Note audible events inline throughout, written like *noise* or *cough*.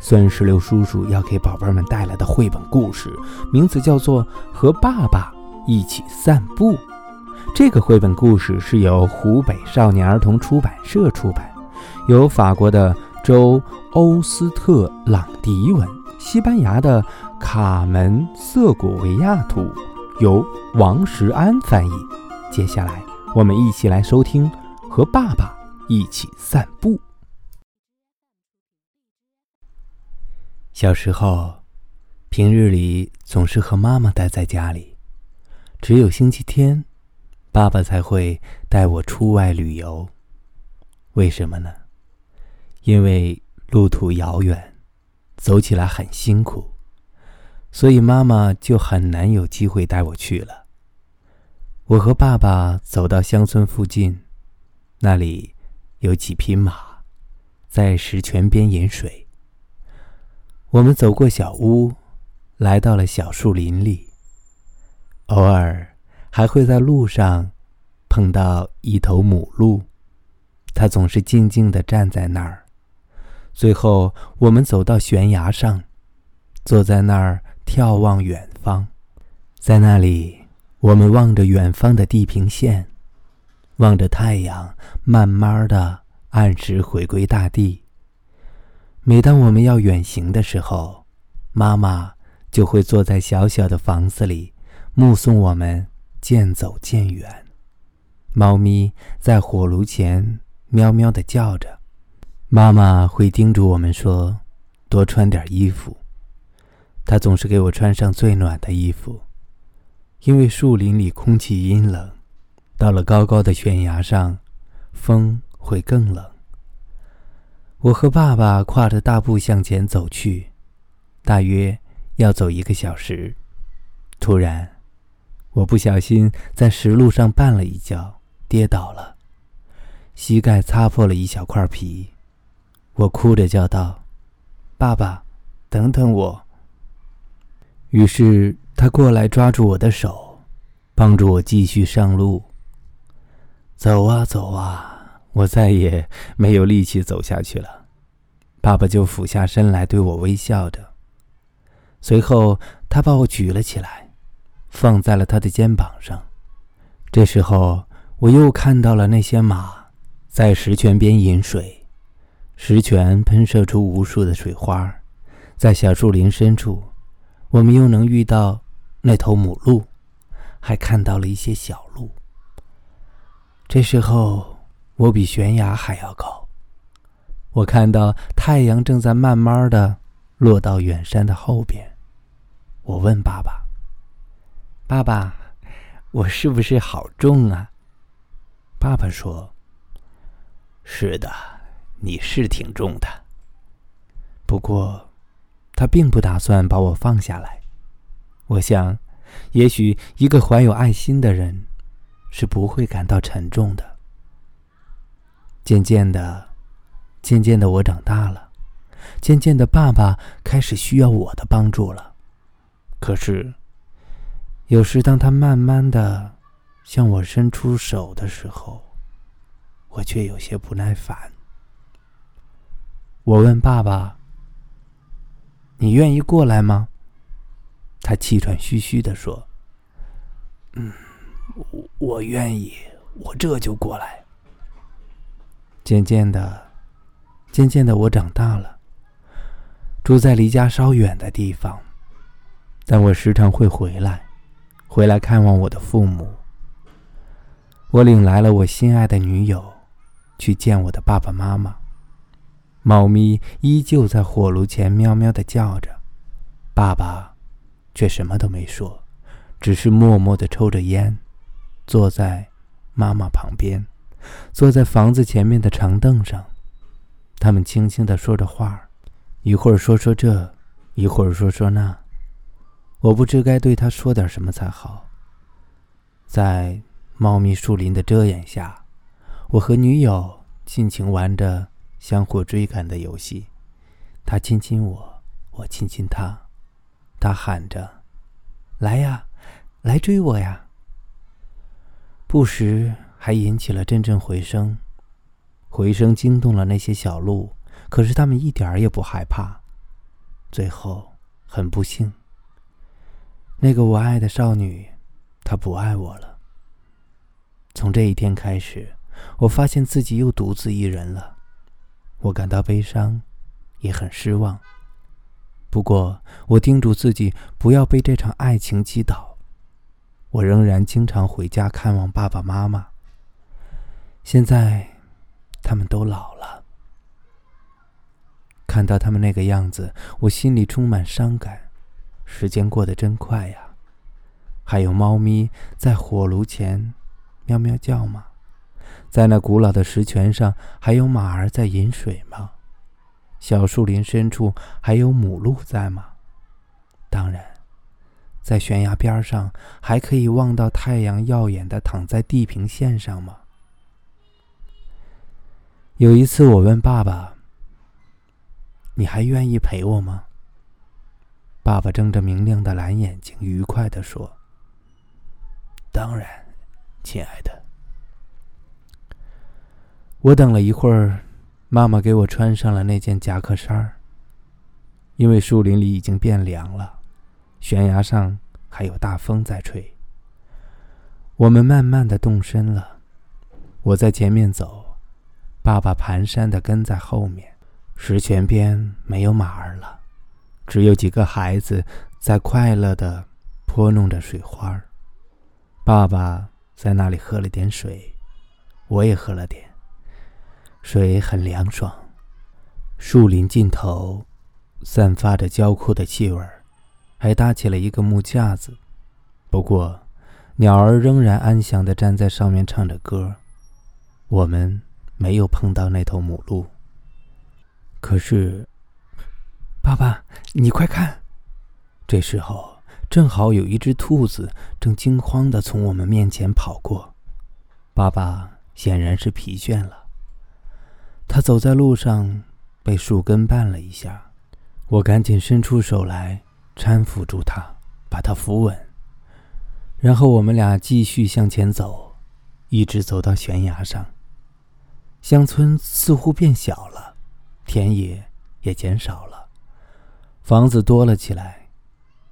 酸石榴叔叔要给宝贝们带来的绘本故事，名字叫做《和爸爸一起散步》。这个绘本故事是由湖北少年儿童出版社出版，由法国的周·欧斯特朗迪文，西班牙的卡门·瑟古维亚图，由王石安翻译。接下来，我们一起来收听《和爸爸一起散步》。小时候，平日里总是和妈妈待在家里，只有星期天，爸爸才会带我出外旅游。为什么呢？因为路途遥远，走起来很辛苦，所以妈妈就很难有机会带我去了。我和爸爸走到乡村附近，那里有几匹马，在石泉边饮水。我们走过小屋，来到了小树林里。偶尔还会在路上碰到一头母鹿，它总是静静地站在那儿。最后，我们走到悬崖上，坐在那儿眺望远方。在那里，我们望着远方的地平线，望着太阳慢慢的按时回归大地。每当我们要远行的时候，妈妈就会坐在小小的房子里，目送我们渐走渐远。猫咪在火炉前喵喵地叫着，妈妈会叮嘱我们说：“多穿点衣服。”她总是给我穿上最暖的衣服，因为树林里空气阴冷，到了高高的悬崖上，风会更冷。我和爸爸跨着大步向前走去，大约要走一个小时。突然，我不小心在石路上绊了一跤，跌倒了，膝盖擦破了一小块皮。我哭着叫道：“爸爸，等等我！”于是他过来抓住我的手，帮助我继续上路。走啊走啊。我再也没有力气走下去了，爸爸就俯下身来对我微笑着。随后，他把我举了起来，放在了他的肩膀上。这时候，我又看到了那些马在石泉边饮水，石泉喷射出无数的水花。在小树林深处，我们又能遇到那头母鹿，还看到了一些小鹿。这时候。我比悬崖还要高，我看到太阳正在慢慢的落到远山的后边。我问爸爸：“爸爸，我是不是好重啊？”爸爸说：“是的，你是挺重的。不过，他并不打算把我放下来。我想，也许一个怀有爱心的人，是不会感到沉重的。”渐渐的，渐渐的，我长大了。渐渐的，爸爸开始需要我的帮助了。可是，有时当他慢慢的向我伸出手的时候，我却有些不耐烦。我问爸爸：“你愿意过来吗？”他气喘吁吁的说：“嗯，我我愿意，我这就过来。”渐渐的，渐渐的，我长大了，住在离家稍远的地方，但我时常会回来，回来看望我的父母。我领来了我心爱的女友，去见我的爸爸妈妈。猫咪依旧在火炉前喵喵的叫着，爸爸却什么都没说，只是默默的抽着烟，坐在妈妈旁边。坐在房子前面的长凳上，他们轻轻的说着话，一会儿说说这，一会儿说说那。我不知该对他说点什么才好。在茂密树林的遮掩下，我和女友尽情玩着相互追赶的游戏。他亲亲我，我亲亲他。他喊着：“来呀，来追我呀！”不时还引起了阵阵回声，回声惊动了那些小鹿，可是他们一点儿也不害怕。最后，很不幸，那个我爱的少女，她不爱我了。从这一天开始，我发现自己又独自一人了，我感到悲伤。也很失望。不过，我叮嘱自己不要被这场爱情击倒。我仍然经常回家看望爸爸妈妈。现在，他们都老了。看到他们那个样子，我心里充满伤感。时间过得真快呀！还有猫咪在火炉前喵喵叫吗？在那古老的石泉上，还有马儿在饮水吗？小树林深处还有母鹿在吗？当然，在悬崖边上还可以望到太阳耀眼的躺在地平线上吗？有一次，我问爸爸：“你还愿意陪我吗？”爸爸睁着明亮的蓝眼睛，愉快地说：“当然，亲爱的。”我等了一会儿。妈妈给我穿上了那件夹克衫儿。因为树林里已经变凉了，悬崖上还有大风在吹。我们慢慢的动身了，我在前面走，爸爸蹒跚的跟在后面。石泉边没有马儿了，只有几个孩子在快乐的泼弄着水花。爸爸在那里喝了点水，我也喝了点。水很凉爽，树林尽头散发着焦枯的气味还搭起了一个木架子。不过，鸟儿仍然安详地站在上面唱着歌。我们没有碰到那头母鹿。可是，爸爸，你快看！这时候，正好有一只兔子正惊慌的从我们面前跑过。爸爸显然是疲倦了。他走在路上，被树根绊了一下，我赶紧伸出手来搀扶住他，把他扶稳。然后我们俩继续向前走，一直走到悬崖上。乡村似乎变小了，田野也减少了，房子多了起来，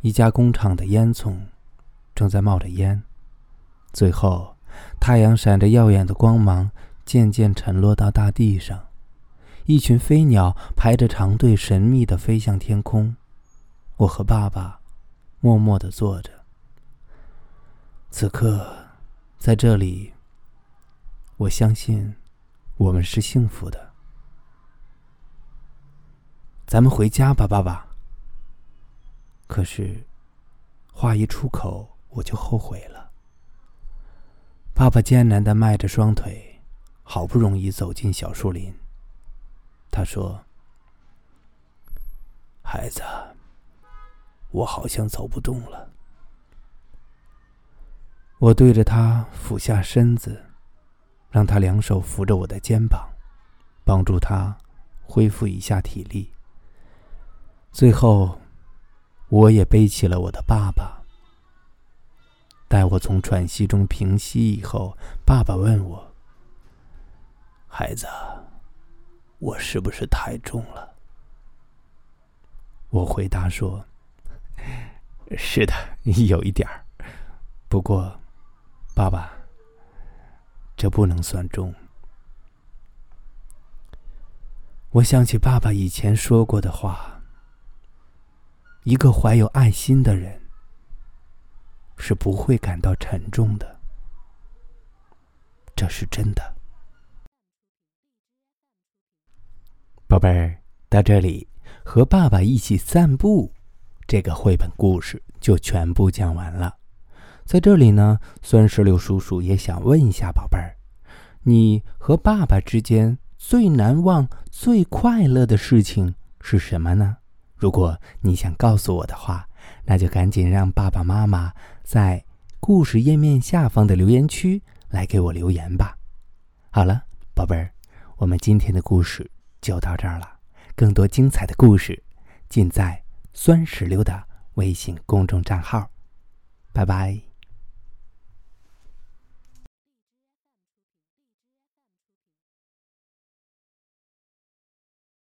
一家工厂的烟囱正在冒着烟。最后，太阳闪着耀眼的光芒。渐渐沉落到大地上，一群飞鸟排着长队，神秘地飞向天空。我和爸爸默默地坐着。此刻，在这里，我相信我们是幸福的。咱们回家吧，爸爸。可是，话一出口，我就后悔了。爸爸艰难地迈着双腿。好不容易走进小树林，他说：“孩子，我好像走不动了。”我对着他俯下身子，让他两手扶着我的肩膀，帮助他恢复一下体力。最后，我也背起了我的爸爸。待我从喘息中平息以后，爸爸问我。孩子，我是不是太重了？我回答说：“ *laughs* 是的，有一点儿。不过，爸爸，这不能算重。”我想起爸爸以前说过的话：“一个怀有爱心的人是不会感到沉重的。”这是真的。宝贝儿，到这里和爸爸一起散步，这个绘本故事就全部讲完了。在这里呢，酸石榴叔叔也想问一下宝贝儿，你和爸爸之间最难忘、最快乐的事情是什么呢？如果你想告诉我的话，那就赶紧让爸爸妈妈在故事页面下方的留言区来给我留言吧。好了，宝贝儿，我们今天的故事就到这儿了。更多精彩的故事，尽在酸石榴的微信公众账号。拜拜。